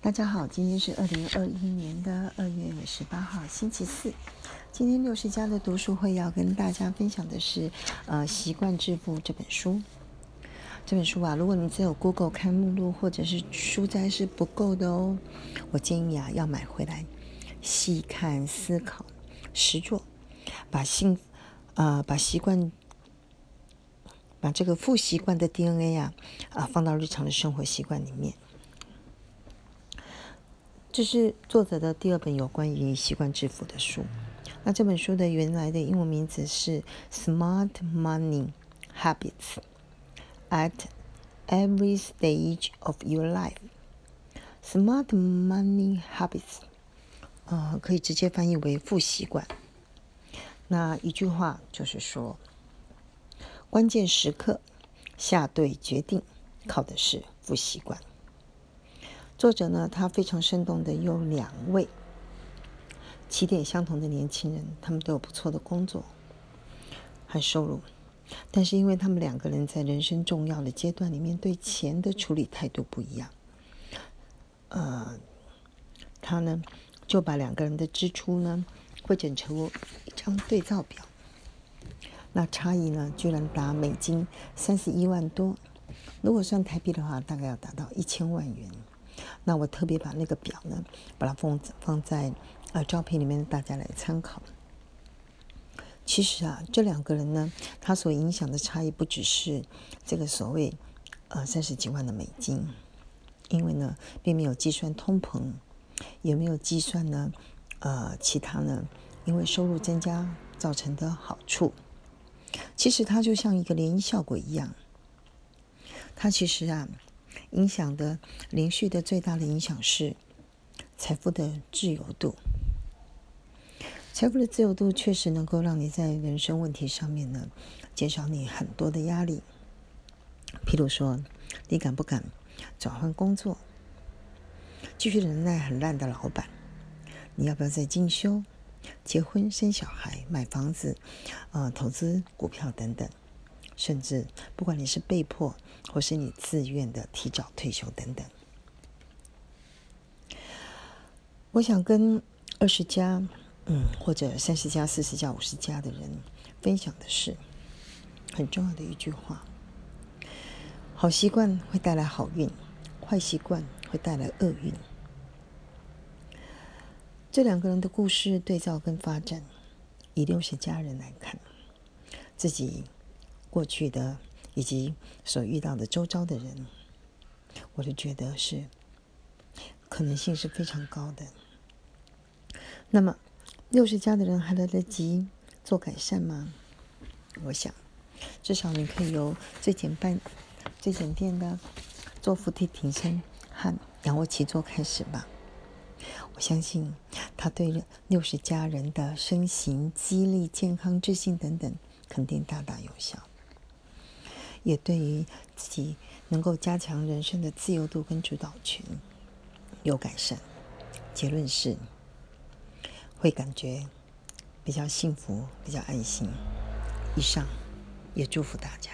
大家好，今天是二零二一年的二月十八号，星期四。今天六十家的读书会要跟大家分享的是呃《习惯致富》这本书。这本书啊，如果你只有 Google 看目录或者是书斋是不够的哦。我建议啊，要买回来细看、思考、实做，把心啊把习惯把这个负习惯的 DNA 啊啊放到日常的生活习惯里面。这是作者的第二本有关于习惯致富的书。那这本书的原来的英文名字是《Smart Money Habits at Every Stage of Your Life》。Smart Money Habits，呃，可以直接翻译为富习惯。那一句话就是说，关键时刻下对决定，靠的是富习惯。作者呢，他非常生动的有两位起点相同的年轻人，他们都有不错的工作和收入，但是因为他们两个人在人生重要的阶段里面对钱的处理态度不一样，呃，他呢就把两个人的支出呢汇整成一张对照表，那差异呢居然达美金三十一万多，如果算台币的话，大概要达到一千万元。那我特别把那个表呢，把它放放在呃照片里面，大家来参考。其实啊，这两个人呢，他所影响的差异不只是这个所谓呃三十几万的美金，因为呢，并没有计算通膨，也没有计算呢呃其他呢，因为收入增加造成的好处。其实它就像一个涟漪效果一样，它其实啊。影响的连续的最大的影响是财富的自由度。财富的自由度确实能够让你在人生问题上面呢，减少你很多的压力。譬如说，你敢不敢转换工作？继续忍耐很烂的老板？你要不要再进修、结婚、生小孩、买房子、呃，投资股票等等？甚至不管你是被迫，或是你自愿的提早退休等等，我想跟二十家，嗯，或者三十家、四十家、五十家的人分享的是很重要的一句话：好习惯会带来好运，坏习惯会带来厄运。这两个人的故事对照跟发展，以六十家人来看，自己。过去的以及所遇到的周遭的人，我就觉得是可能性是非常高的。那么六十家的人还来得及做改善吗？我想，至少你可以由最简单、最简便的做扶梯挺身和仰卧起坐开始吧。我相信，他对六十家人的身形、肌力、健康、自信等等，肯定大大有效。也对于自己能够加强人生的自由度跟主导权有改善，结论是会感觉比较幸福、比较安心。以上也祝福大家。